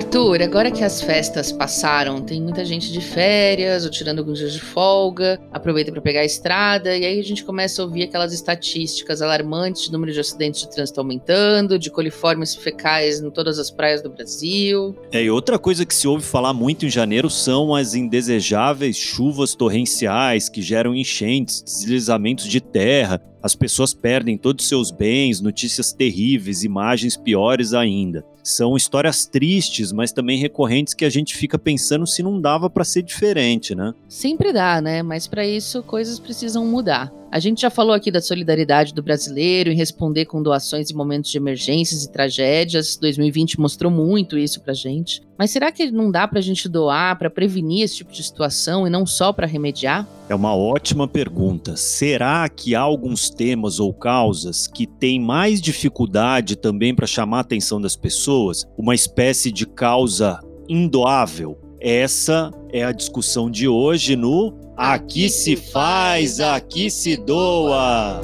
Arthur, agora que as festas passaram, tem muita gente de férias ou tirando alguns dias de folga, aproveita para pegar a estrada e aí a gente começa a ouvir aquelas estatísticas alarmantes de número de acidentes de trânsito aumentando, de coliformes fecais em todas as praias do Brasil. É, e outra coisa que se ouve falar muito em janeiro são as indesejáveis chuvas torrenciais que geram enchentes, deslizamentos de terra, as pessoas perdem todos os seus bens, notícias terríveis, imagens piores ainda. São histórias tristes, mas também recorrentes que a gente fica pensando se não dava para ser diferente, né? Sempre dá, né? Mas para isso coisas precisam mudar. A gente já falou aqui da solidariedade do brasileiro em responder com doações em momentos de emergências e tragédias. 2020 mostrou muito isso pra gente. Mas será que não dá pra gente doar para prevenir esse tipo de situação e não só para remediar? É uma ótima pergunta. Será que há alguns temas ou causas que têm mais dificuldade também para chamar a atenção das pessoas? Uma espécie de causa indoável? Essa é a discussão de hoje no Aqui se faz, aqui se doa.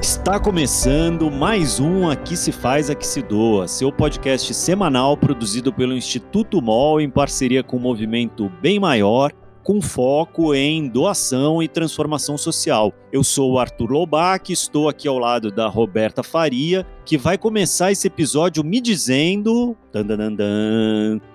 Está começando mais um Aqui se faz, aqui se doa, seu podcast semanal produzido pelo Instituto MOL em parceria com o movimento Bem Maior com foco em doação e transformação social. Eu sou o Arthur Lobac, estou aqui ao lado da Roberta Faria, que vai começar esse episódio me dizendo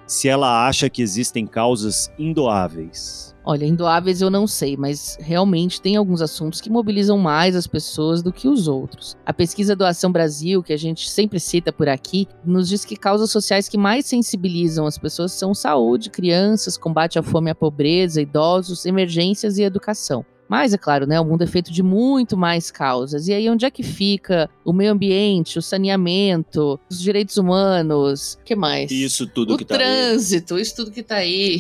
se ela acha que existem causas indoáveis. Olha, indoáveis eu não sei, mas realmente tem alguns assuntos que mobilizam mais as pessoas do que os outros. A pesquisa Doação Brasil, que a gente sempre cita por aqui, nos diz que causas sociais que mais sensibilizam as pessoas são saúde, crianças, combate à fome e à pobreza, idosos, emergências e educação. Mas, é claro, né, o mundo é feito de muito mais causas. E aí, onde é que fica o meio ambiente, o saneamento, os direitos humanos? O que mais? Isso tudo o que tá trânsito, isso tudo que tá aí.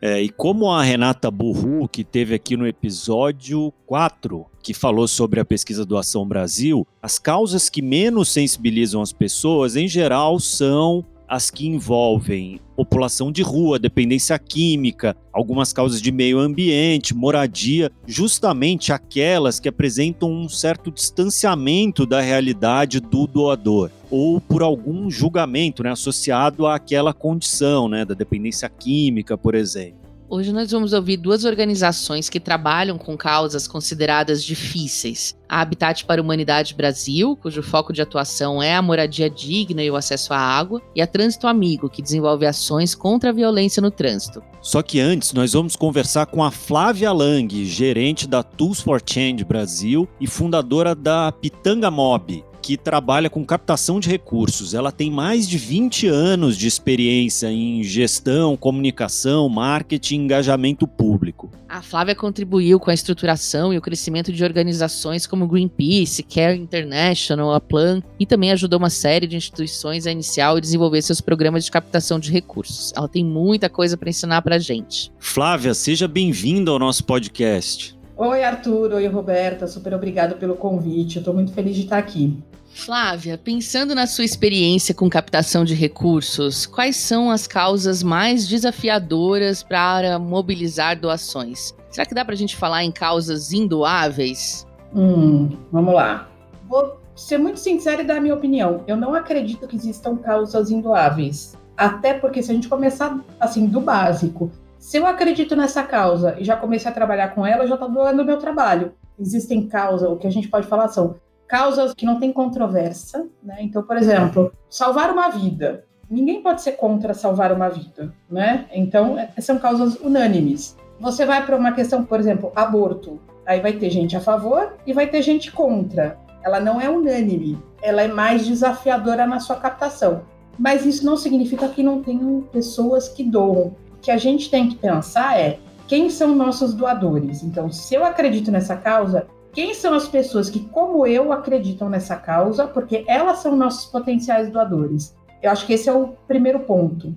É, e como a Renata Burru, que teve aqui no episódio 4, que falou sobre a pesquisa do Ação Brasil, as causas que menos sensibilizam as pessoas, em geral, são as que envolvem população de rua, dependência química, algumas causas de meio ambiente, moradia, justamente aquelas que apresentam um certo distanciamento da realidade do doador ou por algum julgamento né, associado àquela condição né, da dependência química, por exemplo. Hoje nós vamos ouvir duas organizações que trabalham com causas consideradas difíceis. A Habitat para a Humanidade Brasil, cujo foco de atuação é a moradia digna e o acesso à água, e a Trânsito Amigo, que desenvolve ações contra a violência no trânsito. Só que antes nós vamos conversar com a Flávia Lang, gerente da Tools for Change Brasil e fundadora da Pitanga Mob, que trabalha com captação de recursos. Ela tem mais de 20 anos de experiência em gestão, comunicação, marketing e engajamento público. A Flávia contribuiu com a estruturação e o crescimento de organizações como Greenpeace, Care International, a Plan e também ajudou uma série de instituições a iniciar e desenvolver seus programas de captação de recursos. Ela tem muita coisa para ensinar para gente. Flávia, seja bem-vinda ao nosso podcast. Oi, Arthur. Oi, Roberta. Super obrigado pelo convite. Eu estou muito feliz de estar aqui. Flávia, pensando na sua experiência com captação de recursos, quais são as causas mais desafiadoras para mobilizar doações? Será que dá para a gente falar em causas indoáveis? Hum, vamos lá. Vou ser muito sincera e dar a minha opinião. Eu não acredito que existam causas indoáveis. Até porque se a gente começar assim do básico, se eu acredito nessa causa e já comecei a trabalhar com ela, já está doando o meu trabalho. Existem causas, o que a gente pode falar são causas que não tem controvérsia, né? Então, por exemplo, salvar uma vida. Ninguém pode ser contra salvar uma vida, né? Então, é, são causas unânimes. Você vai para uma questão, por exemplo, aborto. Aí vai ter gente a favor e vai ter gente contra. Ela não é unânime, ela é mais desafiadora na sua captação. Mas isso não significa que não tenham pessoas que doam. O que a gente tem que pensar é quem são nossos doadores. Então, se eu acredito nessa causa, quem são as pessoas que, como eu, acreditam nessa causa, porque elas são nossos potenciais doadores. Eu acho que esse é o primeiro ponto.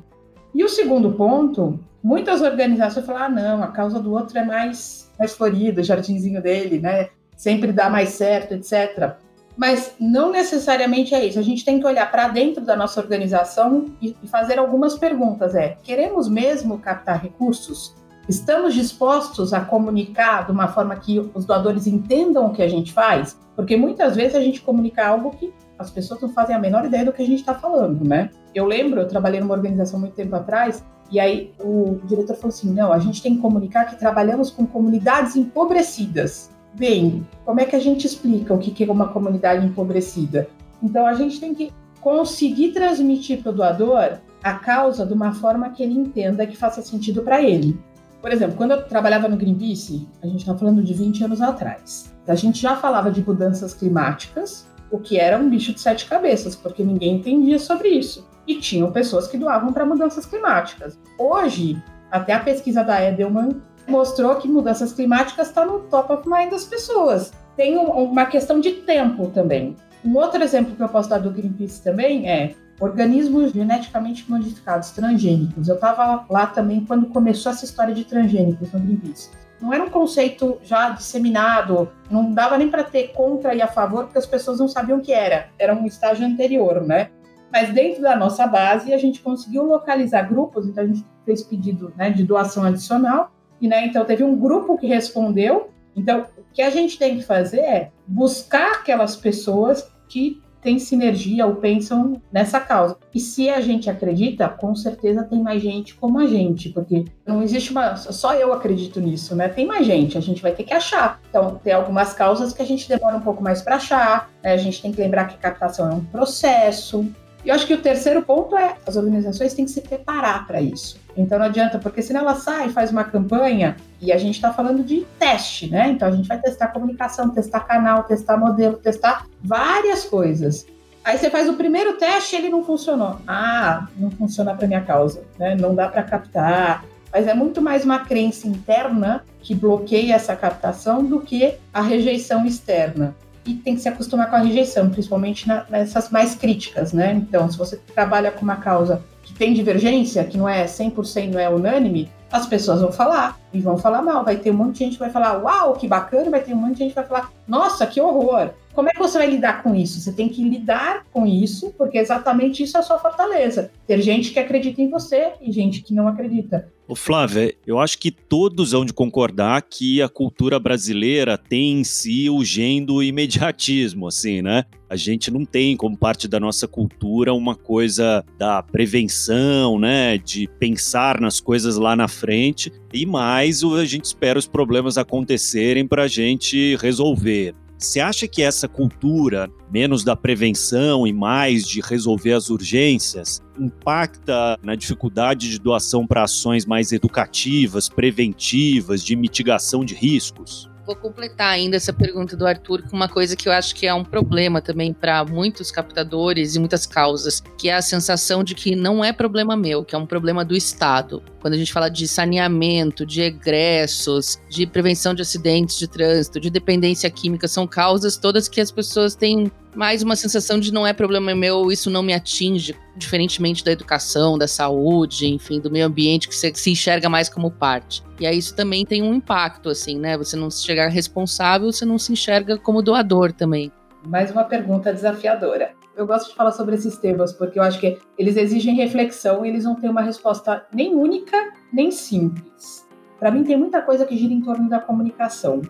E o segundo ponto, muitas organizações falam: ah, não, a causa do outro é mais, mais florida, o jardinzinho dele, né? Sempre dá mais certo, etc. Mas não necessariamente é isso. A gente tem que olhar para dentro da nossa organização e, fazer algumas perguntas. É: queremos mesmo captar recursos? Estamos dispostos a comunicar de uma forma que os doadores entendam o que a gente faz? Porque muitas vezes a gente comunica algo que as pessoas não fazem a menor ideia do que a gente está falando, né? Eu lembro, eu trabalhei numa organização muito tempo atrás, e aí o diretor falou assim: não, a gente tem que comunicar que trabalhamos com comunidades empobrecidas. Bem, como é que a gente explica o que é uma comunidade empobrecida? Então a gente tem que conseguir transmitir para o doador a causa de uma forma que ele entenda que faça sentido para ele. Por exemplo, quando eu trabalhava no Greenpeace, a gente está falando de 20 anos atrás, a gente já falava de mudanças climáticas, o que era um bicho de sete cabeças, porque ninguém entendia sobre isso. E tinham pessoas que doavam para mudanças climáticas. Hoje, até a pesquisa da Edelman mostrou que mudanças climáticas está no top of mind das pessoas. Tem uma questão de tempo também. Um outro exemplo que eu posso dar do Greenpeace também é organismos geneticamente modificados, transgênicos. Eu estava lá também quando começou essa história de transgênicos no Greenpeace. Não era um conceito já disseminado, não dava nem para ter contra e a favor, porque as pessoas não sabiam o que era. Era um estágio anterior, né? Mas dentro da nossa base, a gente conseguiu localizar grupos, então a gente fez pedido né, de doação adicional, e né, então teve um grupo que respondeu. Então, o que a gente tem que fazer é buscar aquelas pessoas que têm sinergia ou pensam nessa causa. E se a gente acredita, com certeza tem mais gente como a gente, porque não existe uma. Só eu acredito nisso, né? Tem mais gente, a gente vai ter que achar. Então, tem algumas causas que a gente demora um pouco mais para achar, né? a gente tem que lembrar que captação é um processo, e eu acho que o terceiro ponto é as organizações têm que se preparar para isso. Então não adianta, porque senão ela sai, faz uma campanha e a gente está falando de teste, né? Então a gente vai testar comunicação, testar canal, testar modelo, testar várias coisas. Aí você faz o primeiro teste e ele não funcionou. Ah, não funciona para minha causa, né? Não dá para captar. Mas é muito mais uma crença interna que bloqueia essa captação do que a rejeição externa e tem que se acostumar com a rejeição, principalmente na, nessas mais críticas, né? Então, se você trabalha com uma causa tem divergência, que não é 100%, não é unânime, as pessoas vão falar e vão falar mal. Vai ter um monte de gente que vai falar, uau, que bacana, vai ter um monte de gente que vai falar, nossa, que horror. Como é que você vai lidar com isso? Você tem que lidar com isso, porque exatamente isso é a sua fortaleza. Ter gente que acredita em você e gente que não acredita. Ô Flávia, eu acho que todos vão de concordar que a cultura brasileira tem em si o gen do imediatismo, assim, né? A gente não tem como parte da nossa cultura uma coisa da prevenção, né? De pensar nas coisas lá na frente e mais a gente espera os problemas acontecerem para a gente resolver. Você acha que essa cultura, menos da prevenção e mais de resolver as urgências, impacta na dificuldade de doação para ações mais educativas, preventivas, de mitigação de riscos? Vou completar ainda essa pergunta do Arthur com uma coisa que eu acho que é um problema também para muitos captadores e muitas causas, que é a sensação de que não é problema meu, que é um problema do Estado. Quando a gente fala de saneamento, de egressos, de prevenção de acidentes de trânsito, de dependência química, são causas todas que as pessoas têm mais uma sensação de não é problema meu, isso não me atinge, diferentemente da educação, da saúde, enfim, do meio ambiente, que você se enxerga mais como parte. E aí isso também tem um impacto, assim, né? Você não se enxergar responsável, você não se enxerga como doador também. Mais uma pergunta desafiadora. Eu gosto de falar sobre esses temas porque eu acho que eles exigem reflexão e eles não têm uma resposta nem única, nem simples. Para mim, tem muita coisa que gira em torno da comunicação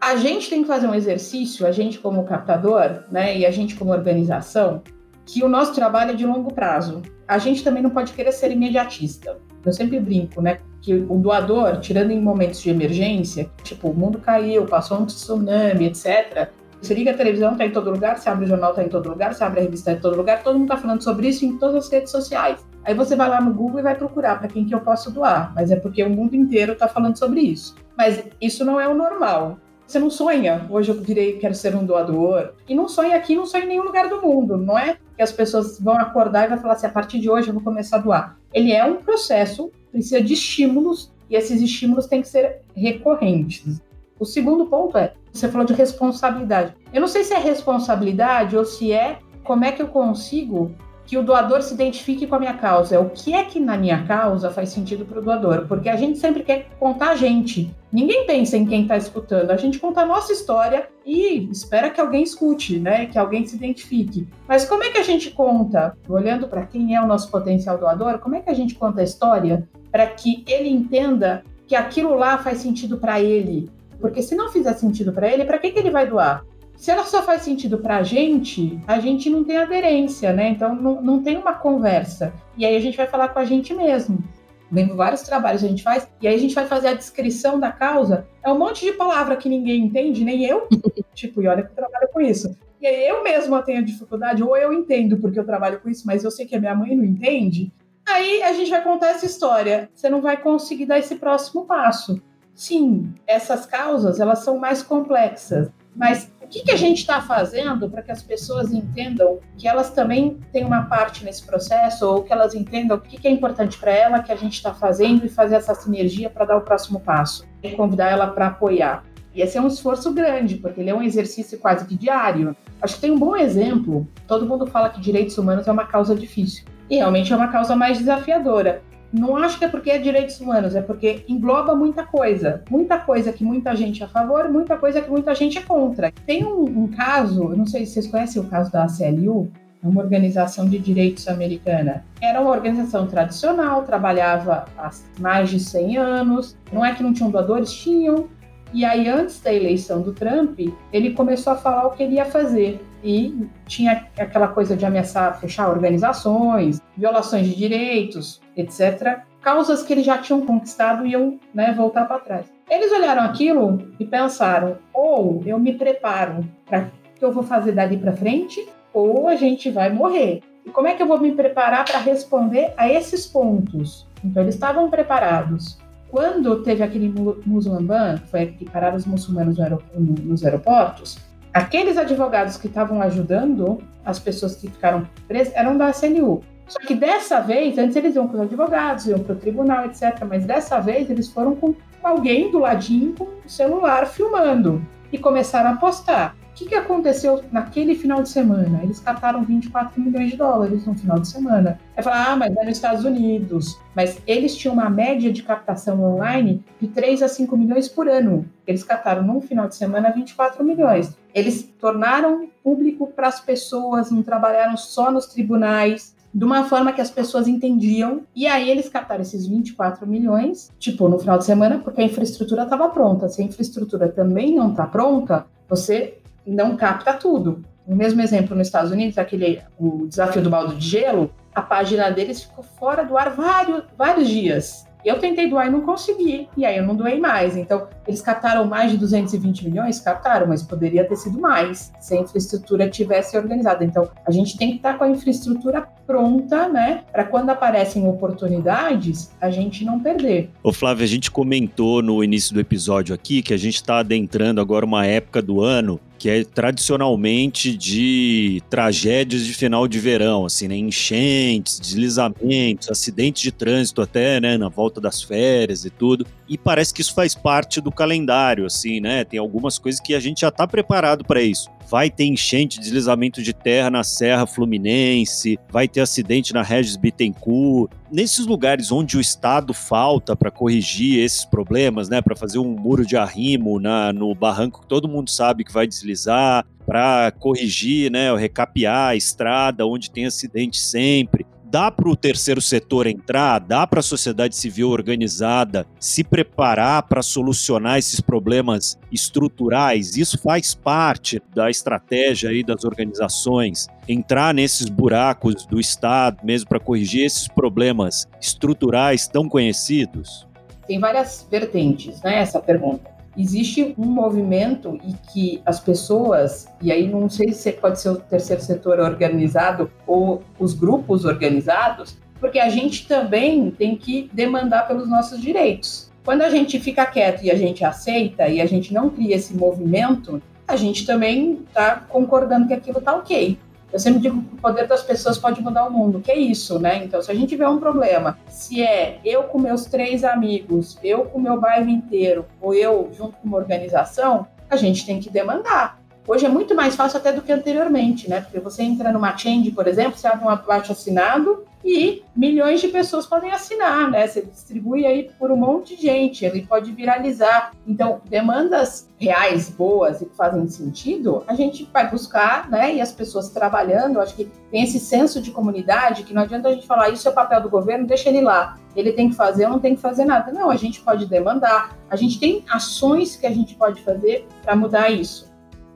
a gente tem que fazer um exercício, a gente como captador, né, e a gente como organização, que o nosso trabalho é de longo prazo. A gente também não pode querer ser imediatista. Eu sempre brinco, né, que o doador, tirando em momentos de emergência, tipo, o mundo caiu, passou um tsunami, etc. Você liga a televisão, tá em todo lugar, você abre o jornal, tá em todo lugar, você abre a revista, tá em todo lugar, todo mundo tá falando sobre isso em todas as redes sociais. Aí você vai lá no Google e vai procurar para quem que eu posso doar, mas é porque o mundo inteiro está falando sobre isso. Mas isso não é o normal. Você não sonha, hoje eu virei, quero ser um doador. E não sonha aqui, não sonha em nenhum lugar do mundo. Não é que as pessoas vão acordar e vai falar assim, a partir de hoje eu vou começar a doar. Ele é um processo, precisa de estímulos, e esses estímulos têm que ser recorrentes. O segundo ponto é, você falou de responsabilidade. Eu não sei se é responsabilidade ou se é como é que eu consigo que o doador se identifique com a minha causa. O que é que na minha causa faz sentido para o doador? Porque a gente sempre quer contar a gente. Ninguém pensa em quem está escutando. A gente conta a nossa história e espera que alguém escute, né? Que alguém se identifique. Mas como é que a gente conta? Olhando para quem é o nosso potencial doador, como é que a gente conta a história para que ele entenda que aquilo lá faz sentido para ele. Porque se não fizer sentido para ele, para que, que ele vai doar? Se ela só faz sentido para a gente, a gente não tem aderência, né? Então não, não tem uma conversa. E aí a gente vai falar com a gente mesmo. Vendo vários trabalhos a gente faz, e aí a gente vai fazer a descrição da causa. É um monte de palavra que ninguém entende, nem eu. tipo, e olha que eu trabalho com isso. E aí eu mesma tenho dificuldade, ou eu entendo porque eu trabalho com isso, mas eu sei que a minha mãe não entende. Aí a gente vai contar essa história. Você não vai conseguir dar esse próximo passo. Sim, essas causas elas são mais complexas, mas o que, que a gente está fazendo para que as pessoas entendam que elas também têm uma parte nesse processo, ou que elas entendam o que, que é importante para ela que a gente está fazendo e fazer essa sinergia para dar o próximo passo e convidar ela para apoiar. E esse é um esforço grande, porque ele é um exercício quase que diário. Acho que tem um bom exemplo. Todo mundo fala que direitos humanos é uma causa difícil. E realmente é uma causa mais desafiadora. Não acho que é porque é direitos humanos, é porque engloba muita coisa. Muita coisa que muita gente é a favor, muita coisa que muita gente é contra. Tem um, um caso, não sei se vocês conhecem o caso da ACLU, é uma organização de direitos americana. Era uma organização tradicional, trabalhava há mais de 100 anos. Não é que não tinham doadores, tinham. E aí, antes da eleição do Trump, ele começou a falar o que ele ia fazer e tinha aquela coisa de ameaçar fechar organizações, violações de direitos, etc. Causas que eles já tinham conquistado e iam né, voltar para trás. Eles olharam aquilo e pensaram: ou eu me preparo para o que eu vou fazer dali para frente, ou a gente vai morrer. E como é que eu vou me preparar para responder a esses pontos? Então, eles estavam preparados. Quando teve aquele muçulmano, foi que pararam os muçulmanos nos aeroportos, Aqueles advogados que estavam ajudando as pessoas que ficaram presas eram da CNU. Só que dessa vez, antes eles iam com os advogados, iam para o tribunal, etc. Mas dessa vez eles foram com alguém do ladinho com o celular filmando e começaram a postar que, que aconteceu naquele final de semana? Eles cataram 24 milhões de dólares no final de semana. Aí fala, ah, mas é nos Estados Unidos. Mas eles tinham uma média de captação online de 3 a 5 milhões por ano. Eles cataram num final de semana 24 milhões. Eles tornaram público para as pessoas, não trabalharam só nos tribunais, de uma forma que as pessoas entendiam. E aí eles captaram esses 24 milhões, tipo, no final de semana, porque a infraestrutura estava pronta. Se a infraestrutura também não está pronta, você não capta tudo. O mesmo exemplo nos Estados Unidos, aquele o desafio do balde de gelo, a página deles ficou fora do ar vários, vários dias. Eu tentei doar e não consegui, e aí eu não doei mais. Então, eles captaram mais de 220 milhões? Captaram, mas poderia ter sido mais se a infraestrutura tivesse organizada. Então, a gente tem que estar com a infraestrutura pronta, né, para quando aparecem oportunidades, a gente não perder. Ô Flávio, a gente comentou no início do episódio aqui que a gente está adentrando agora uma época do ano que é tradicionalmente de tragédias de final de verão, assim, né? Enchentes, deslizamentos, acidentes de trânsito até, né? Na volta das férias e tudo. E parece que isso faz parte do calendário, assim, né? Tem algumas coisas que a gente já está preparado para isso vai ter enchente, deslizamento de terra na Serra Fluminense, vai ter acidente na Regis Bittencourt. Nesses lugares onde o Estado falta para corrigir esses problemas, né, para fazer um muro de arrimo na, no barranco que todo mundo sabe que vai deslizar, para corrigir, né, recapear a estrada onde tem acidente sempre dá para o terceiro setor entrar, dá para a sociedade civil organizada se preparar para solucionar esses problemas estruturais. Isso faz parte da estratégia aí das organizações, entrar nesses buracos do Estado mesmo para corrigir esses problemas estruturais tão conhecidos. Tem várias vertentes, né? Essa pergunta existe um movimento e que as pessoas, e aí não sei se pode ser o terceiro setor organizado ou os grupos organizados, porque a gente também tem que demandar pelos nossos direitos. Quando a gente fica quieto e a gente aceita e a gente não cria esse movimento, a gente também está concordando que aquilo está ok. Eu sempre digo que o poder das pessoas pode mudar o mundo, que é isso, né? Então, se a gente vê um problema, se é eu com meus três amigos, eu com meu bairro inteiro, ou eu junto com uma organização, a gente tem que demandar. Hoje é muito mais fácil até do que anteriormente, né? Porque você entra numa change, por exemplo, você abre um abaixo assinado, e milhões de pessoas podem assinar, né? Você distribui aí por um monte de gente, ele pode viralizar. Então, demandas reais, boas e que fazem sentido, a gente vai buscar, né? E as pessoas trabalhando, acho que tem esse senso de comunidade que não adianta a gente falar isso é o papel do governo, deixa ele lá. Ele tem que fazer, eu não tenho que fazer nada. Não, a gente pode demandar, a gente tem ações que a gente pode fazer para mudar isso.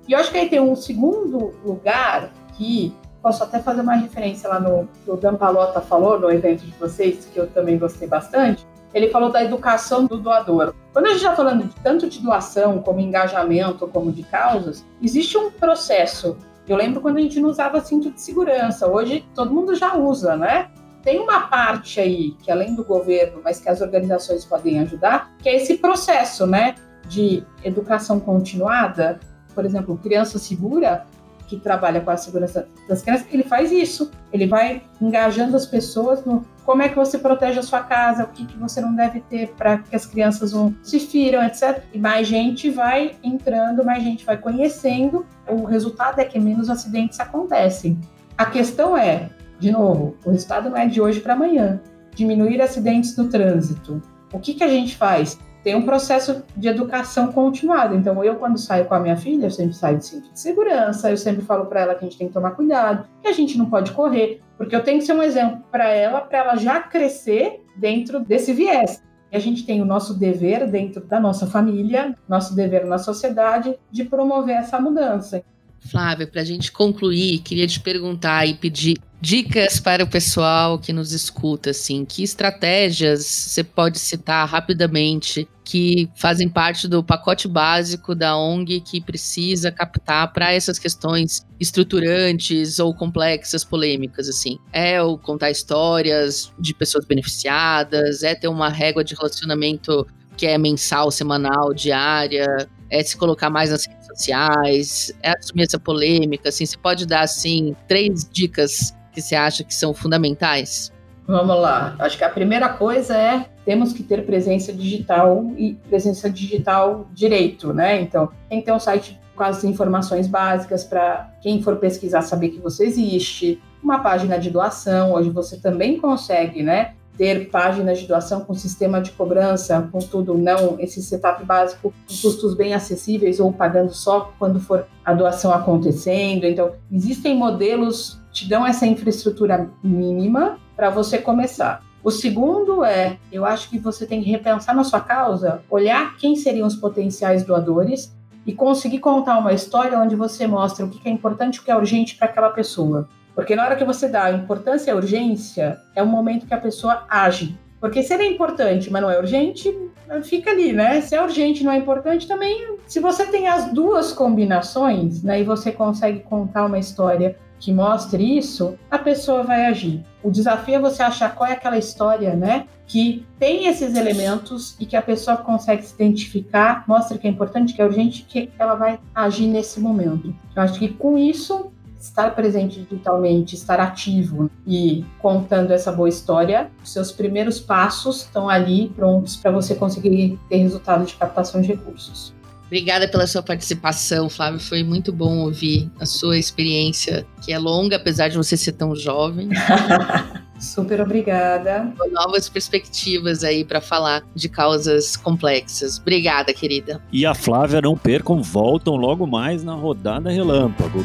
E eu acho que aí tem um segundo lugar que Posso até fazer uma referência lá no que o Dan Palota falou no evento de vocês, que eu também gostei bastante. Ele falou da educação do doador. Quando a gente está falando de tanto de doação, como engajamento, como de causas, existe um processo. Eu lembro quando a gente não usava cinto de segurança. Hoje todo mundo já usa, né? Tem uma parte aí que além do governo, mas que as organizações podem ajudar, que é esse processo, né, de educação continuada. Por exemplo, criança segura que trabalha com a segurança das crianças, ele faz isso. Ele vai engajando as pessoas no como é que você protege a sua casa, o que, que você não deve ter para que as crianças não se firam, etc. E mais gente vai entrando, mais gente vai conhecendo. O resultado é que menos acidentes acontecem. A questão é, de novo, o resultado não é de hoje para amanhã. Diminuir acidentes no trânsito. O que, que a gente faz? Tem um processo de educação continuado. Então, eu, quando saio com a minha filha, eu sempre saio de cinto de segurança, eu sempre falo para ela que a gente tem que tomar cuidado, que a gente não pode correr, porque eu tenho que ser um exemplo para ela, para ela já crescer dentro desse viés. E a gente tem o nosso dever dentro da nossa família, nosso dever na sociedade, de promover essa mudança. Flávia, para a gente concluir, queria te perguntar e pedir dicas para o pessoal que nos escuta, assim, que estratégias você pode citar rapidamente que fazem parte do pacote básico da ONG que precisa captar para essas questões estruturantes ou complexas, polêmicas, assim. É o contar histórias de pessoas beneficiadas, é ter uma régua de relacionamento que é mensal, semanal, diária, é se colocar mais nas redes sociais, é assumir essa polêmica, assim, você pode dar, assim, três dicas que você acha que são fundamentais? Vamos lá. Acho que a primeira coisa é temos que ter presença digital e presença digital direito, né? Então, tem que ter um site com as informações básicas para quem for pesquisar saber que você existe, uma página de doação, hoje você também consegue, né? Ter páginas de doação com sistema de cobrança, com tudo, não esse setup básico, custos bem acessíveis ou pagando só quando for a doação acontecendo. Então, existem modelos que te dão essa infraestrutura mínima para você começar. O segundo é, eu acho que você tem que repensar na sua causa, olhar quem seriam os potenciais doadores e conseguir contar uma história onde você mostra o que é importante o que é urgente para aquela pessoa. Porque na hora que você dá importância e urgência, é o momento que a pessoa age. Porque se ele é importante, mas não é urgente, fica ali, né? Se é urgente e não é importante, também. Se você tem as duas combinações, né, e você consegue contar uma história que mostre isso, a pessoa vai agir. O desafio é você achar qual é aquela história, né, que tem esses elementos e que a pessoa consegue se identificar, mostra que é importante, que é urgente, que ela vai agir nesse momento. Eu acho que com isso estar presente digitalmente, estar ativo e contando essa boa história, os seus primeiros passos estão ali prontos para você conseguir ter resultado de captação de recursos. Obrigada pela sua participação, Flávio. Foi muito bom ouvir a sua experiência, que é longa, apesar de você ser tão jovem. Super obrigada. Novas perspectivas aí para falar de causas complexas. Obrigada, querida. E a Flávia, não percam, voltam logo mais na rodada Relâmpago.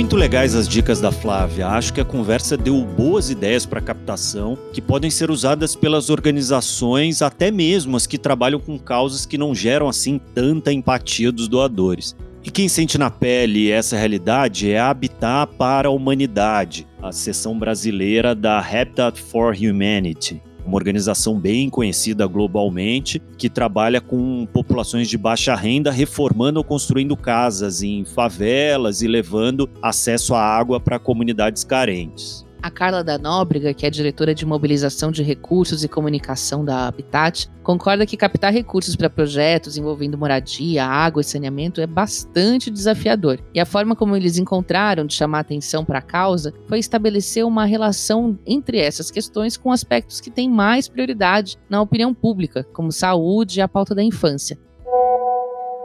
Muito legais as dicas da Flávia. Acho que a conversa deu boas ideias para captação que podem ser usadas pelas organizações, até mesmo as que trabalham com causas que não geram assim tanta empatia dos doadores. E quem sente na pele essa realidade é a Habitat para a Humanidade, a seção brasileira da Habitat for Humanity uma organização bem conhecida globalmente que trabalha com populações de baixa renda, reformando ou construindo casas em favelas e levando acesso à água para comunidades carentes. A Carla da Nóbrega, que é diretora de mobilização de recursos e comunicação da Habitat, concorda que captar recursos para projetos envolvendo moradia, água e saneamento é bastante desafiador. E a forma como eles encontraram de chamar atenção para a causa foi estabelecer uma relação entre essas questões com aspectos que têm mais prioridade na opinião pública, como saúde e a pauta da infância.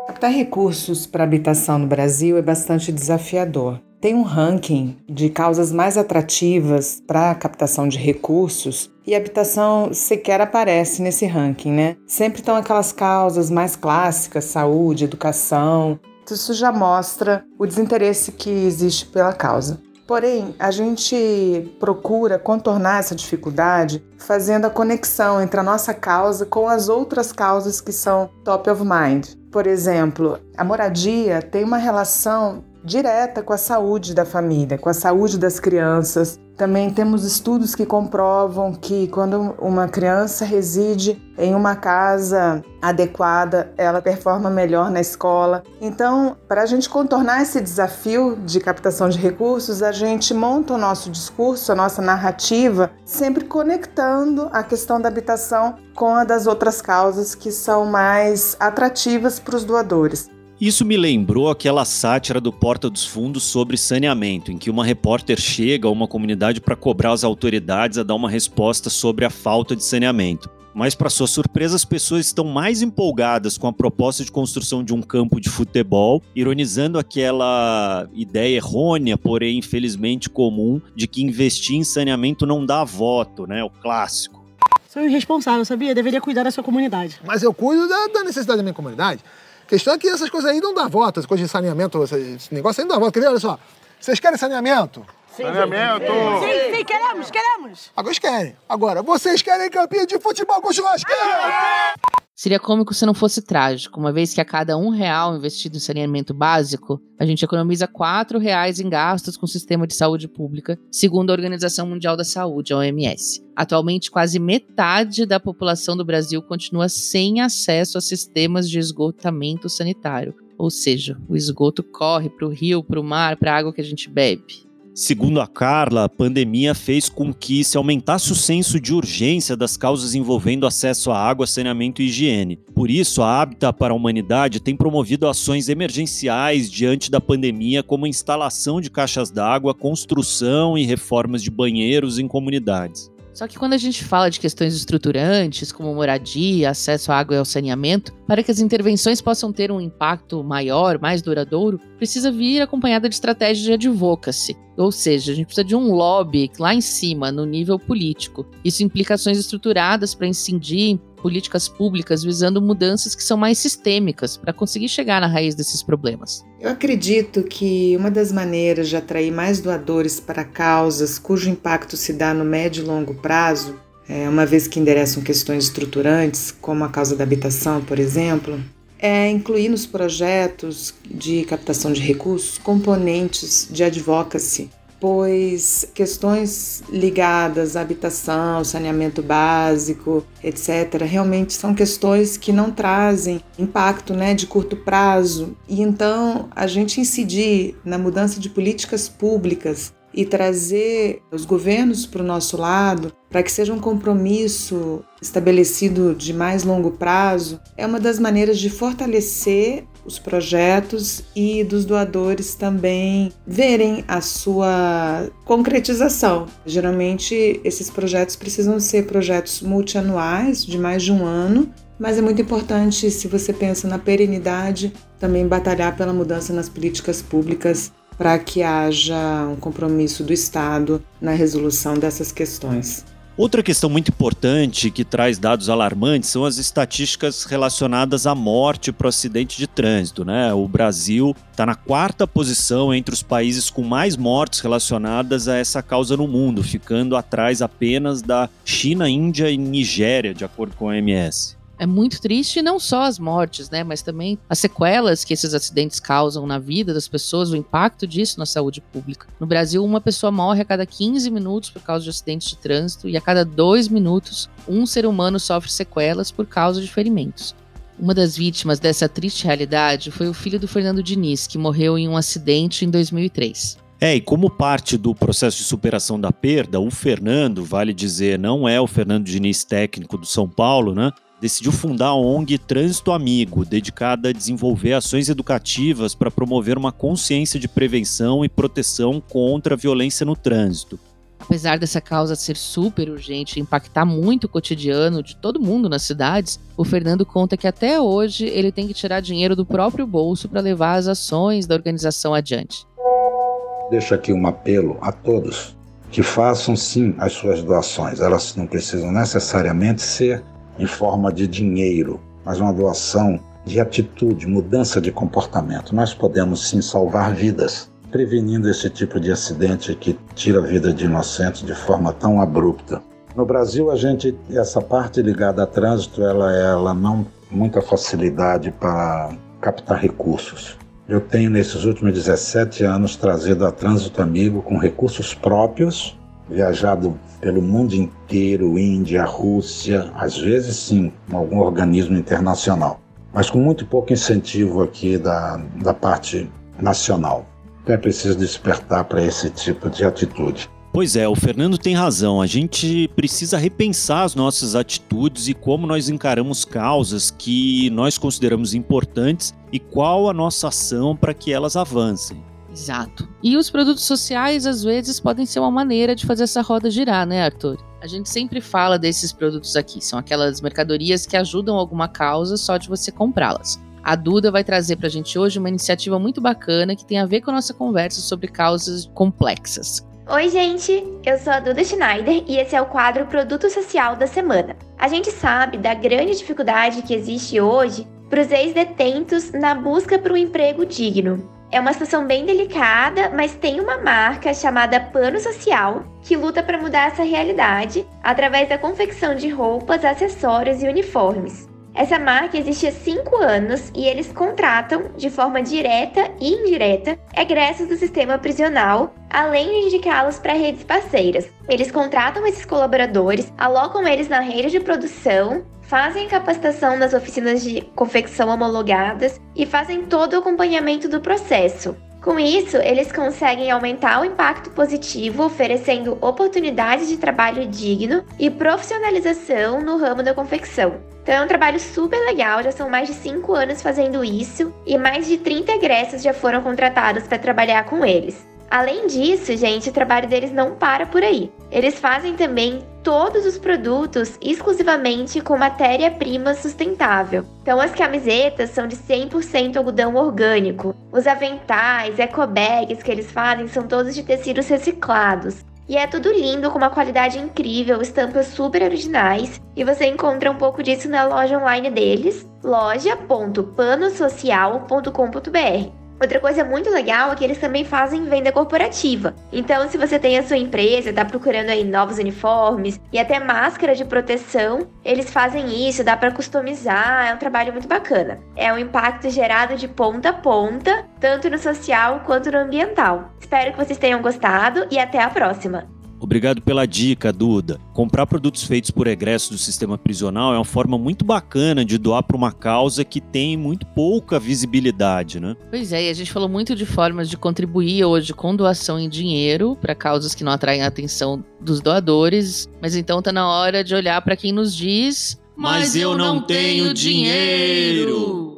Captar recursos para habitação no Brasil é bastante desafiador. Tem um ranking de causas mais atrativas para a captação de recursos e habitação sequer aparece nesse ranking, né? Sempre estão aquelas causas mais clássicas, saúde, educação. Isso já mostra o desinteresse que existe pela causa. Porém, a gente procura contornar essa dificuldade fazendo a conexão entre a nossa causa com as outras causas que são top of mind. Por exemplo, a moradia tem uma relação direta com a saúde da família, com a saúde das crianças. Também temos estudos que comprovam que quando uma criança reside em uma casa adequada, ela performa melhor na escola. Então, para a gente contornar esse desafio de captação de recursos, a gente monta o nosso discurso, a nossa narrativa, sempre conectando a questão da habitação com a das outras causas que são mais atrativas para os doadores. Isso me lembrou aquela sátira do Porta dos Fundos sobre saneamento, em que uma repórter chega a uma comunidade para cobrar as autoridades a dar uma resposta sobre a falta de saneamento. Mas, para sua surpresa, as pessoas estão mais empolgadas com a proposta de construção de um campo de futebol, ironizando aquela ideia errônea, porém infelizmente comum, de que investir em saneamento não dá voto, né? O clássico. Sou irresponsável, sabia? Deveria cuidar da sua comunidade. Mas eu cuido da, da necessidade da minha comunidade. A questão é que essas coisas aí não dão voto, essas coisas de saneamento, esse negócio aí não dá voto. Quer ver? Olha só. Vocês querem saneamento? Sim, saneamento! Sim, sim, queremos, queremos! Agora eles querem. Agora, vocês querem campinho de futebol com churrasqueira? Seria cômico se não fosse trágico, uma vez que a cada um real investido em saneamento básico, a gente economiza quatro reais em gastos com o sistema de saúde pública, segundo a Organização Mundial da Saúde, a OMS. Atualmente, quase metade da população do Brasil continua sem acesso a sistemas de esgotamento sanitário, ou seja, o esgoto corre para o rio, para o mar, para a água que a gente bebe. Segundo a Carla, a pandemia fez com que se aumentasse o senso de urgência das causas envolvendo acesso à água, saneamento e higiene. Por isso, a Habita para a Humanidade tem promovido ações emergenciais diante da pandemia, como instalação de caixas d'água, construção e reformas de banheiros em comunidades. Só que quando a gente fala de questões estruturantes, como moradia, acesso à água e ao saneamento, para que as intervenções possam ter um impacto maior, mais duradouro, precisa vir acompanhada de estratégia de advocacy. Ou seja, a gente precisa de um lobby lá em cima, no nível político. Isso implica ações estruturadas para incidir políticas públicas visando mudanças que são mais sistêmicas para conseguir chegar na raiz desses problemas. Eu acredito que uma das maneiras de atrair mais doadores para causas cujo impacto se dá no médio e longo prazo, é, uma vez que endereçam questões estruturantes, como a causa da habitação, por exemplo, é incluir nos projetos de captação de recursos componentes de advocacy pois questões ligadas à habitação, saneamento básico, etc., realmente são questões que não trazem impacto né, de curto prazo. E então a gente incidir na mudança de políticas públicas e trazer os governos para o nosso lado, para que seja um compromisso estabelecido de mais longo prazo, é uma das maneiras de fortalecer os projetos e dos doadores também verem a sua concretização. Geralmente, esses projetos precisam ser projetos multianuais, de mais de um ano, mas é muito importante, se você pensa na perenidade, também batalhar pela mudança nas políticas públicas para que haja um compromisso do Estado na resolução dessas questões. Outra questão muito importante que traz dados alarmantes são as estatísticas relacionadas à morte por acidente de trânsito. Né? O Brasil está na quarta posição entre os países com mais mortes relacionadas a essa causa no mundo, ficando atrás apenas da China, Índia e Nigéria, de acordo com a OMS é muito triste não só as mortes, né, mas também as sequelas que esses acidentes causam na vida das pessoas, o impacto disso na saúde pública. No Brasil, uma pessoa morre a cada 15 minutos por causa de acidentes de trânsito e a cada dois minutos, um ser humano sofre sequelas por causa de ferimentos. Uma das vítimas dessa triste realidade foi o filho do Fernando Diniz, que morreu em um acidente em 2003. É, e como parte do processo de superação da perda, o Fernando, vale dizer, não é o Fernando Diniz técnico do São Paulo, né? Decidiu fundar a ONG Trânsito Amigo, dedicada a desenvolver ações educativas para promover uma consciência de prevenção e proteção contra a violência no trânsito. Apesar dessa causa ser super urgente e impactar muito o cotidiano de todo mundo nas cidades, o Fernando conta que até hoje ele tem que tirar dinheiro do próprio bolso para levar as ações da organização adiante. Deixo aqui um apelo a todos que façam sim as suas doações. Elas não precisam necessariamente ser em forma de dinheiro, mas uma doação de atitude, mudança de comportamento. Nós podemos sim salvar vidas prevenindo esse tipo de acidente que tira a vida de inocentes de forma tão abrupta. No Brasil, a gente essa parte ligada a trânsito, ela ela não muita facilidade para captar recursos. Eu tenho nesses últimos 17 anos trazido a Trânsito Amigo com recursos próprios, viajado pelo mundo inteiro, Índia, Rússia, às vezes sim, algum organismo internacional, mas com muito pouco incentivo aqui da, da parte nacional. Então é preciso despertar para esse tipo de atitude. Pois é, o Fernando tem razão. A gente precisa repensar as nossas atitudes e como nós encaramos causas que nós consideramos importantes e qual a nossa ação para que elas avancem. Exato. E os produtos sociais, às vezes, podem ser uma maneira de fazer essa roda girar, né, Arthur? A gente sempre fala desses produtos aqui. São aquelas mercadorias que ajudam alguma causa só de você comprá-las. A Duda vai trazer para a gente hoje uma iniciativa muito bacana que tem a ver com a nossa conversa sobre causas complexas. Oi, gente! Eu sou a Duda Schneider e esse é o quadro Produto Social da Semana. A gente sabe da grande dificuldade que existe hoje para os ex-detentos na busca por um emprego digno. É uma situação bem delicada, mas tem uma marca chamada Pano Social que luta para mudar essa realidade através da confecção de roupas, acessórios e uniformes. Essa marca existe há cinco anos e eles contratam, de forma direta e indireta, egressos do sistema prisional, além de indicá-los para redes parceiras. Eles contratam esses colaboradores, alocam eles na rede de produção, fazem capacitação nas oficinas de confecção homologadas e fazem todo o acompanhamento do processo. Com isso, eles conseguem aumentar o impacto positivo, oferecendo oportunidades de trabalho digno e profissionalização no ramo da confecção. Então é um trabalho super legal, já são mais de 5 anos fazendo isso e mais de 30 egressos já foram contratados para trabalhar com eles. Além disso, gente, o trabalho deles não para por aí. Eles fazem também todos os produtos exclusivamente com matéria-prima sustentável. Então, as camisetas são de 100% algodão orgânico. Os aventais, ecobags que eles fazem são todos de tecidos reciclados. E é tudo lindo, com uma qualidade incrível, estampas super originais. E você encontra um pouco disso na loja online deles, loja.panosocial.com.br. Outra coisa muito legal é que eles também fazem venda corporativa. Então, se você tem a sua empresa, está procurando aí novos uniformes e até máscara de proteção, eles fazem isso, dá para customizar, é um trabalho muito bacana. É um impacto gerado de ponta a ponta, tanto no social quanto no ambiental. Espero que vocês tenham gostado e até a próxima. Obrigado pela dica, Duda. Comprar produtos feitos por egresso do sistema prisional é uma forma muito bacana de doar para uma causa que tem muito pouca visibilidade, né? Pois é, e a gente falou muito de formas de contribuir hoje com doação em dinheiro para causas que não atraem a atenção dos doadores, mas então tá na hora de olhar para quem nos diz: "Mas eu não tenho dinheiro".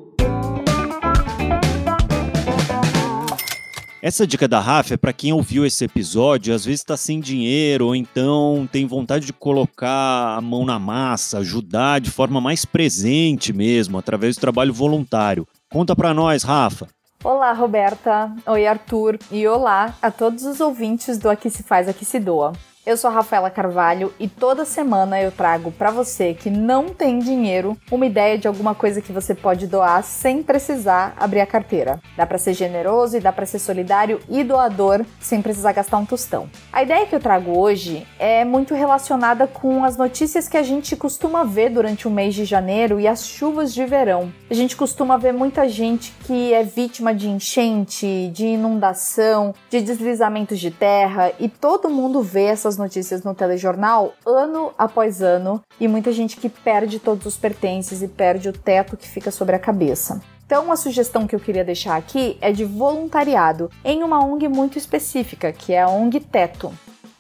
Essa dica da Rafa é para quem ouviu esse episódio, às vezes está sem dinheiro ou então tem vontade de colocar a mão na massa, ajudar de forma mais presente mesmo, através do trabalho voluntário. Conta para nós, Rafa. Olá, Roberta. Oi, Arthur. E olá a todos os ouvintes do Aqui se faz, aqui se doa. Eu sou a Rafaela Carvalho e toda semana eu trago para você que não tem dinheiro uma ideia de alguma coisa que você pode doar sem precisar abrir a carteira. Dá para ser generoso e dá para ser solidário e doador sem precisar gastar um tostão. A ideia que eu trago hoje é muito relacionada com as notícias que a gente costuma ver durante o mês de janeiro e as chuvas de verão. A gente costuma ver muita gente que é vítima de enchente, de inundação, de deslizamentos de terra e todo mundo vê essas notícias no telejornal ano após ano e muita gente que perde todos os pertences e perde o teto que fica sobre a cabeça. Então, a sugestão que eu queria deixar aqui é de voluntariado em uma ONG muito específica, que é a ONG Teto.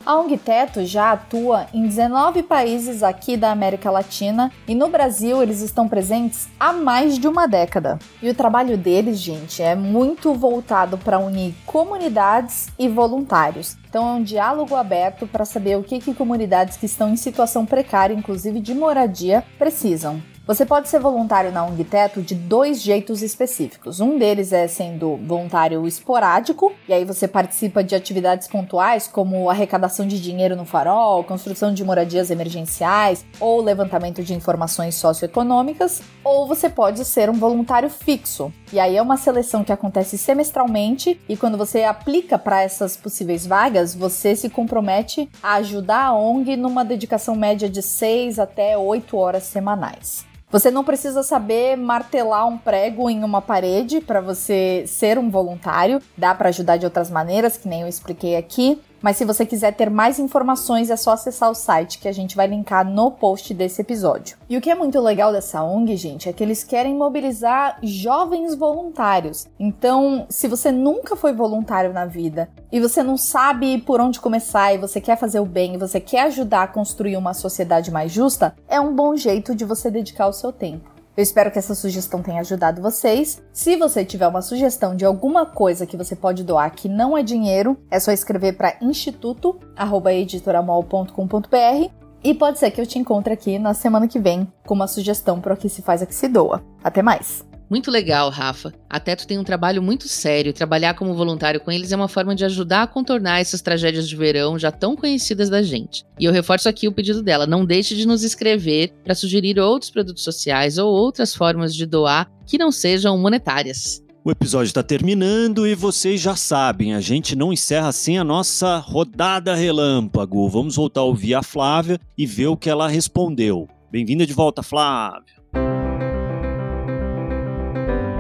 A ONG Teto já atua em 19 países aqui da América Latina e no Brasil eles estão presentes há mais de uma década. E o trabalho deles, gente, é muito voltado para unir comunidades e voluntários. Então é um diálogo aberto para saber o que, que comunidades que estão em situação precária, inclusive de moradia, precisam. Você pode ser voluntário na ONG Teto de dois jeitos específicos. Um deles é sendo voluntário esporádico, e aí você participa de atividades pontuais como arrecadação de dinheiro no farol, construção de moradias emergenciais ou levantamento de informações socioeconômicas, ou você pode ser um voluntário fixo. E aí é uma seleção que acontece semestralmente e quando você aplica para essas possíveis vagas, você se compromete a ajudar a ONG numa dedicação média de 6 até 8 horas semanais. Você não precisa saber martelar um prego em uma parede para você ser um voluntário. Dá para ajudar de outras maneiras, que nem eu expliquei aqui. Mas se você quiser ter mais informações, é só acessar o site que a gente vai linkar no post desse episódio. E o que é muito legal dessa ONG, gente, é que eles querem mobilizar jovens voluntários. Então, se você nunca foi voluntário na vida e você não sabe por onde começar e você quer fazer o bem e você quer ajudar a construir uma sociedade mais justa, é um bom jeito de você dedicar o seu tempo. Eu espero que essa sugestão tenha ajudado vocês. Se você tiver uma sugestão de alguma coisa que você pode doar que não é dinheiro, é só escrever para instituto@editoramol.com.br e pode ser que eu te encontre aqui na semana que vem com uma sugestão para o que se faz a que se doa. Até mais. Muito legal, Rafa. A Teto tem um trabalho muito sério. Trabalhar como voluntário com eles é uma forma de ajudar a contornar essas tragédias de verão já tão conhecidas da gente. E eu reforço aqui o pedido dela: não deixe de nos escrever para sugerir outros produtos sociais ou outras formas de doar que não sejam monetárias. O episódio está terminando e vocês já sabem, a gente não encerra sem a nossa rodada relâmpago. Vamos voltar a ouvir a Flávia e ver o que ela respondeu. Bem-vinda de volta, Flávia.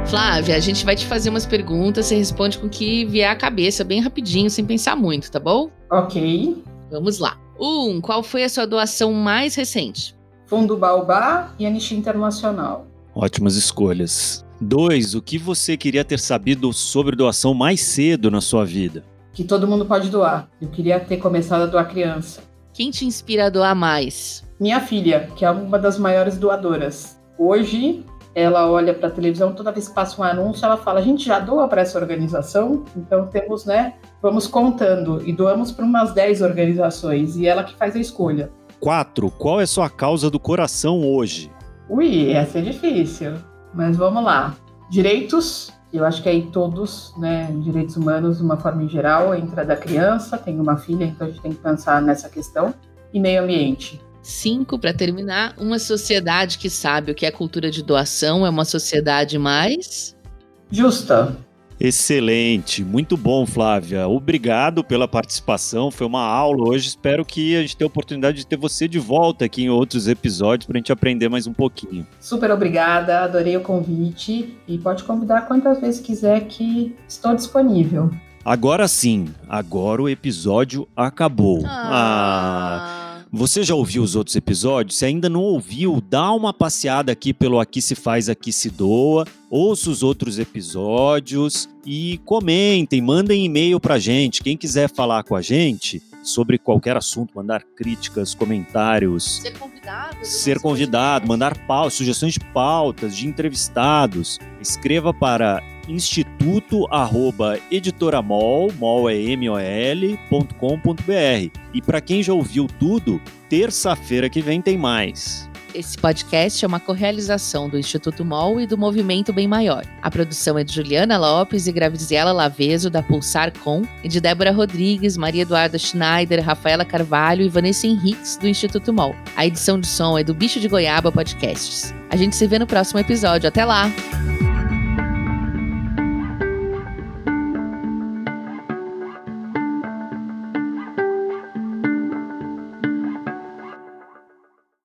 Flávia, a gente vai te fazer umas perguntas, você responde com o que vier à cabeça, bem rapidinho, sem pensar muito, tá bom? Ok. Vamos lá. Um, qual foi a sua doação mais recente? Fundo Baobá e Anistia Internacional. Ótimas escolhas. Dois, o que você queria ter sabido sobre doação mais cedo na sua vida? Que todo mundo pode doar. Eu queria ter começado a doar criança. Quem te inspira a doar mais? Minha filha, que é uma das maiores doadoras. Hoje, ela olha para a televisão, toda vez que passa um anúncio, ela fala: a gente já doa para essa organização, então temos, né? Vamos contando e doamos para umas 10 organizações e ela que faz a escolha. Quatro, qual é sua causa do coração hoje? Ui, essa é difícil, mas vamos lá. Direitos, eu acho que aí todos, né? Direitos humanos, de uma forma em geral, entra da criança, tem uma filha, então a gente tem que pensar nessa questão. E meio ambiente. Cinco, para terminar, uma sociedade que sabe o que é cultura de doação é uma sociedade mais justa. Excelente, muito bom, Flávia. Obrigado pela participação. Foi uma aula hoje. Espero que a gente tenha a oportunidade de ter você de volta aqui em outros episódios para a gente aprender mais um pouquinho. Super obrigada, adorei o convite e pode convidar quantas vezes quiser que estou disponível. Agora sim, agora o episódio acabou. ah. ah. Você já ouviu os outros episódios? Se ainda não ouviu, dá uma passeada aqui pelo Aqui Se Faz, Aqui Se Doa, ouça os outros episódios e comentem, mandem e-mail pra gente. Quem quiser falar com a gente sobre qualquer assunto, mandar críticas, comentários. Ser convidado. Ser convidado, mandar pautas, sugestões de pautas, de entrevistados. Escreva para instituto@editoramol, mol é m o l.com.br. E para quem já ouviu tudo, terça-feira que vem tem mais. Esse podcast é uma correalização do Instituto MOL e do Movimento Bem Maior. A produção é de Juliana Lopes e Graviziela Laveso, da Pulsar Com, e de Débora Rodrigues, Maria Eduarda Schneider, Rafaela Carvalho e Vanessa Henriques, do Instituto MOL. A edição de som é do Bicho de Goiaba Podcasts. A gente se vê no próximo episódio. Até lá!